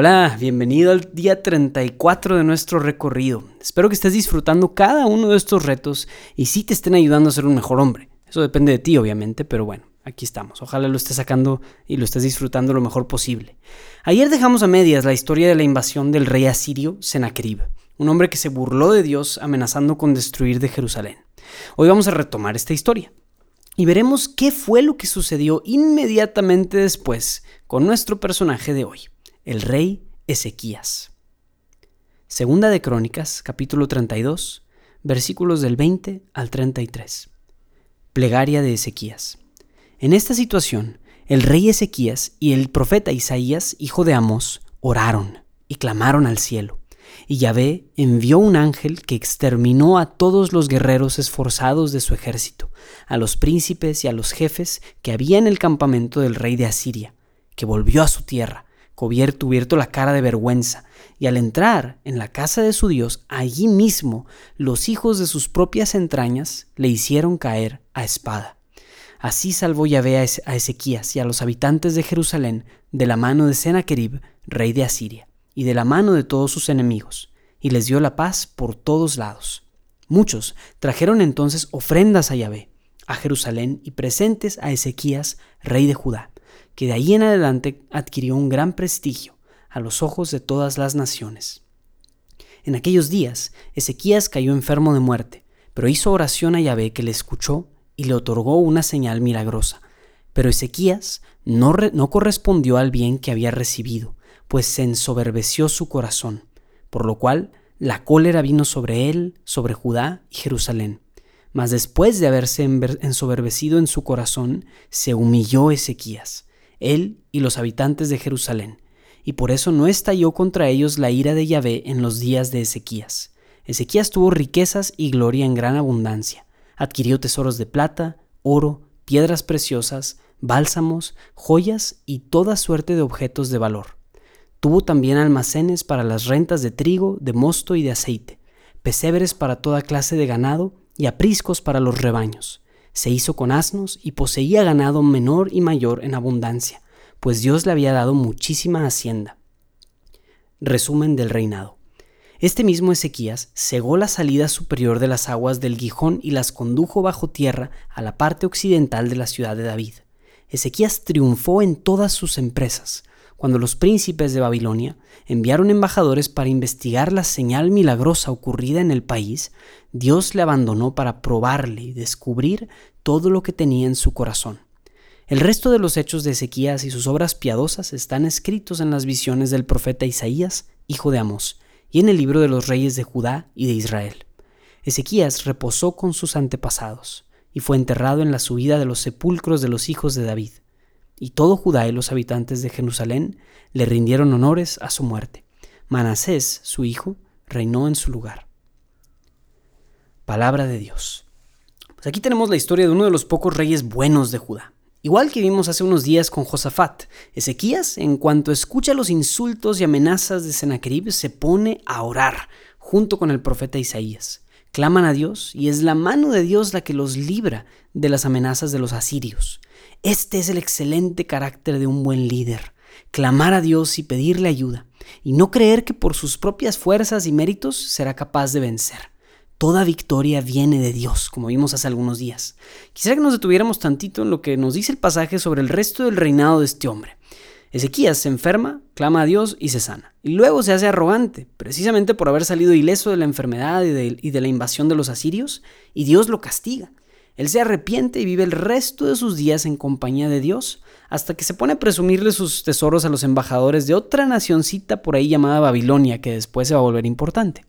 Hola, bienvenido al día 34 de nuestro recorrido. Espero que estés disfrutando cada uno de estos retos y sí te estén ayudando a ser un mejor hombre. Eso depende de ti, obviamente, pero bueno, aquí estamos. Ojalá lo estés sacando y lo estés disfrutando lo mejor posible. Ayer dejamos a medias la historia de la invasión del rey asirio Sennacherib, un hombre que se burló de Dios amenazando con destruir de Jerusalén. Hoy vamos a retomar esta historia y veremos qué fue lo que sucedió inmediatamente después con nuestro personaje de hoy el rey Ezequías. Segunda de Crónicas, capítulo 32, versículos del 20 al 33. Plegaria de Ezequías. En esta situación, el rey Ezequías y el profeta Isaías, hijo de Amós, oraron y clamaron al cielo. Y Yahvé envió un ángel que exterminó a todos los guerreros esforzados de su ejército, a los príncipes y a los jefes que había en el campamento del rey de Asiria, que volvió a su tierra cubierto, la cara de vergüenza, y al entrar en la casa de su Dios, allí mismo los hijos de sus propias entrañas le hicieron caer a espada. Así salvó Yahvé a Ezequías y a los habitantes de Jerusalén de la mano de Sennacherib, rey de Asiria, y de la mano de todos sus enemigos, y les dio la paz por todos lados. Muchos trajeron entonces ofrendas a Yahvé, a Jerusalén y presentes a Ezequías, rey de Judá, que de ahí en adelante adquirió un gran prestigio a los ojos de todas las naciones. En aquellos días, Ezequías cayó enfermo de muerte, pero hizo oración a Yahvé que le escuchó y le otorgó una señal milagrosa. Pero Ezequías no, no correspondió al bien que había recibido, pues se ensoberbeció su corazón, por lo cual la cólera vino sobre él, sobre Judá y Jerusalén. Mas después de haberse ensoberbecido en su corazón, se humilló Ezequías él y los habitantes de Jerusalén, y por eso no estalló contra ellos la ira de Yahvé en los días de Ezequías. Ezequías tuvo riquezas y gloria en gran abundancia, adquirió tesoros de plata, oro, piedras preciosas, bálsamos, joyas y toda suerte de objetos de valor. Tuvo también almacenes para las rentas de trigo, de mosto y de aceite, pesebres para toda clase de ganado y apriscos para los rebaños se hizo con asnos y poseía ganado menor y mayor en abundancia, pues Dios le había dado muchísima hacienda. Resumen del reinado. Este mismo Ezequías cegó la salida superior de las aguas del Gijón y las condujo bajo tierra a la parte occidental de la ciudad de David. Ezequías triunfó en todas sus empresas, cuando los príncipes de Babilonia enviaron embajadores para investigar la señal milagrosa ocurrida en el país, Dios le abandonó para probarle y descubrir todo lo que tenía en su corazón. El resto de los hechos de Ezequías y sus obras piadosas están escritos en las visiones del profeta Isaías, hijo de Amós, y en el libro de los reyes de Judá y de Israel. Ezequías reposó con sus antepasados, y fue enterrado en la subida de los sepulcros de los hijos de David y todo Judá y los habitantes de Jerusalén le rindieron honores a su muerte. Manasés, su hijo, reinó en su lugar. Palabra de Dios. Pues aquí tenemos la historia de uno de los pocos reyes buenos de Judá. Igual que vimos hace unos días con Josafat, Ezequías, en cuanto escucha los insultos y amenazas de Sennacherib, se pone a orar junto con el profeta Isaías. Claman a Dios y es la mano de Dios la que los libra de las amenazas de los asirios. Este es el excelente carácter de un buen líder, clamar a Dios y pedirle ayuda, y no creer que por sus propias fuerzas y méritos será capaz de vencer. Toda victoria viene de Dios, como vimos hace algunos días. Quisiera que nos detuviéramos tantito en lo que nos dice el pasaje sobre el resto del reinado de este hombre. Ezequías se enferma, clama a Dios y se sana. Y luego se hace arrogante, precisamente por haber salido ileso de la enfermedad y de, y de la invasión de los asirios, y Dios lo castiga. Él se arrepiente y vive el resto de sus días en compañía de Dios, hasta que se pone a presumirle sus tesoros a los embajadores de otra nacioncita por ahí llamada Babilonia, que después se va a volver importante.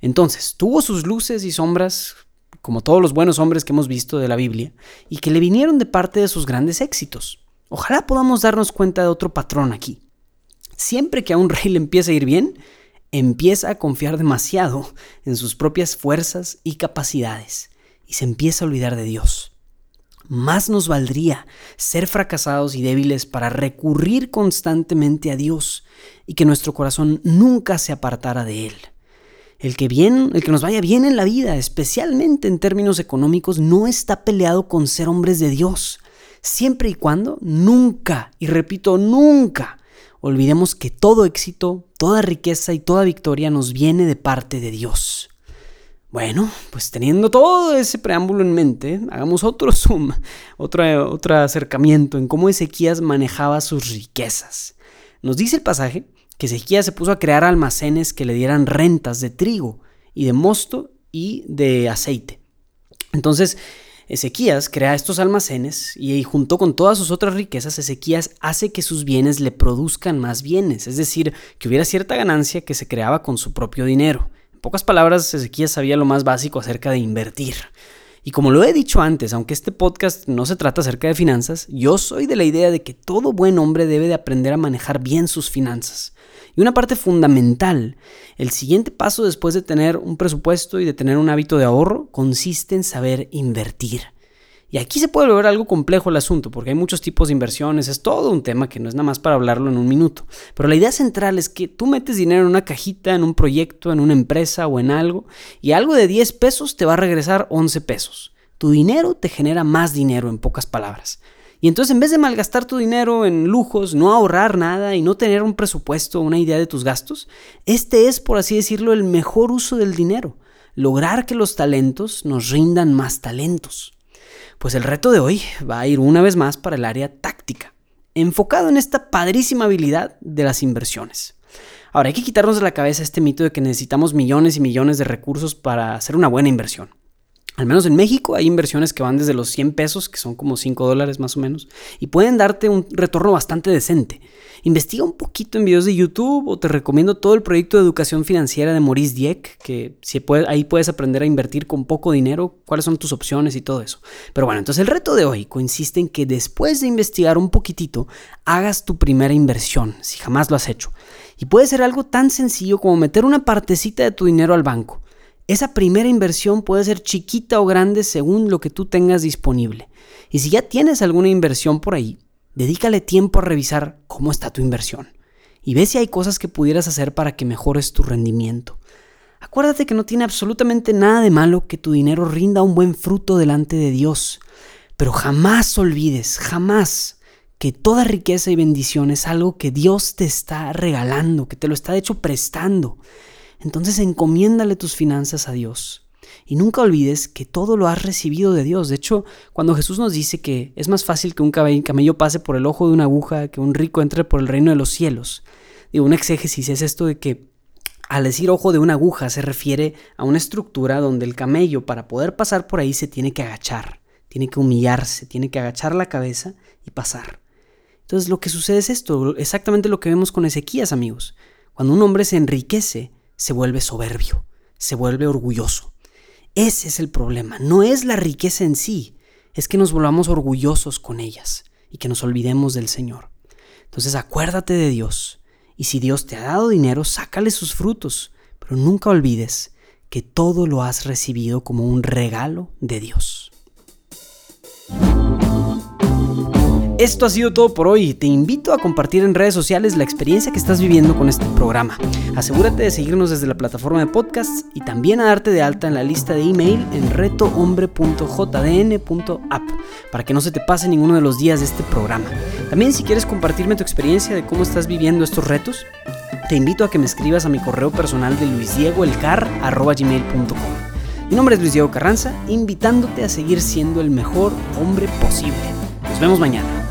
Entonces, tuvo sus luces y sombras como todos los buenos hombres que hemos visto de la Biblia, y que le vinieron de parte de sus grandes éxitos. Ojalá podamos darnos cuenta de otro patrón aquí. Siempre que a un rey le empieza a ir bien, empieza a confiar demasiado en sus propias fuerzas y capacidades y se empieza a olvidar de Dios. Más nos valdría ser fracasados y débiles para recurrir constantemente a Dios y que nuestro corazón nunca se apartara de Él. El que bien, el que nos vaya bien en la vida, especialmente en términos económicos, no está peleado con ser hombres de Dios, siempre y cuando nunca, y repito, nunca olvidemos que todo éxito, toda riqueza y toda victoria nos viene de parte de Dios. Bueno, pues teniendo todo ese preámbulo en mente, hagamos otro zoom, otro, otro acercamiento en cómo Ezequías manejaba sus riquezas. Nos dice el pasaje que Ezequías se puso a crear almacenes que le dieran rentas de trigo y de mosto y de aceite. Entonces, Ezequías crea estos almacenes y junto con todas sus otras riquezas, Ezequías hace que sus bienes le produzcan más bienes, es decir, que hubiera cierta ganancia que se creaba con su propio dinero. Pocas palabras, Ezequías sabía lo más básico acerca de invertir. Y como lo he dicho antes, aunque este podcast no se trata acerca de finanzas, yo soy de la idea de que todo buen hombre debe de aprender a manejar bien sus finanzas. Y una parte fundamental, el siguiente paso después de tener un presupuesto y de tener un hábito de ahorro, consiste en saber invertir. Y aquí se puede volver algo complejo el asunto, porque hay muchos tipos de inversiones, es todo un tema que no es nada más para hablarlo en un minuto. Pero la idea central es que tú metes dinero en una cajita, en un proyecto, en una empresa o en algo, y algo de 10 pesos te va a regresar 11 pesos. Tu dinero te genera más dinero, en pocas palabras. Y entonces en vez de malgastar tu dinero en lujos, no ahorrar nada y no tener un presupuesto una idea de tus gastos, este es, por así decirlo, el mejor uso del dinero. Lograr que los talentos nos rindan más talentos. Pues el reto de hoy va a ir una vez más para el área táctica, enfocado en esta padrísima habilidad de las inversiones. Ahora hay que quitarnos de la cabeza este mito de que necesitamos millones y millones de recursos para hacer una buena inversión. Al menos en México hay inversiones que van desde los 100 pesos, que son como 5 dólares más o menos, y pueden darte un retorno bastante decente. Investiga un poquito en videos de YouTube o te recomiendo todo el proyecto de educación financiera de Maurice Dieck, que si ahí puedes aprender a invertir con poco dinero, cuáles son tus opciones y todo eso. Pero bueno, entonces el reto de hoy consiste en que después de investigar un poquitito, hagas tu primera inversión, si jamás lo has hecho. Y puede ser algo tan sencillo como meter una partecita de tu dinero al banco. Esa primera inversión puede ser chiquita o grande según lo que tú tengas disponible. Y si ya tienes alguna inversión por ahí, dedícale tiempo a revisar cómo está tu inversión y ve si hay cosas que pudieras hacer para que mejores tu rendimiento. Acuérdate que no tiene absolutamente nada de malo que tu dinero rinda un buen fruto delante de Dios, pero jamás olvides, jamás, que toda riqueza y bendición es algo que Dios te está regalando, que te lo está de hecho prestando. Entonces encomiéndale tus finanzas a Dios. Y nunca olvides que todo lo has recibido de Dios. De hecho, cuando Jesús nos dice que es más fácil que un camello pase por el ojo de una aguja, que un rico entre por el reino de los cielos. Digo, un exégesis es esto de que al decir ojo de una aguja se refiere a una estructura donde el camello para poder pasar por ahí se tiene que agachar, tiene que humillarse, tiene que agachar la cabeza y pasar. Entonces lo que sucede es esto, exactamente lo que vemos con Ezequías amigos. Cuando un hombre se enriquece, se vuelve soberbio, se vuelve orgulloso. Ese es el problema, no es la riqueza en sí, es que nos volvamos orgullosos con ellas y que nos olvidemos del Señor. Entonces acuérdate de Dios y si Dios te ha dado dinero, sácale sus frutos, pero nunca olvides que todo lo has recibido como un regalo de Dios. Esto ha sido todo por hoy. Te invito a compartir en redes sociales la experiencia que estás viviendo con este programa. Asegúrate de seguirnos desde la plataforma de podcasts y también a darte de alta en la lista de email en retohombre.jdn.app para que no se te pase ninguno de los días de este programa. También si quieres compartirme tu experiencia de cómo estás viviendo estos retos, te invito a que me escribas a mi correo personal de luisdiegoelcar.gmail.com. Mi nombre es Luis Diego Carranza, invitándote a seguir siendo el mejor hombre posible. Nos vemos mañana.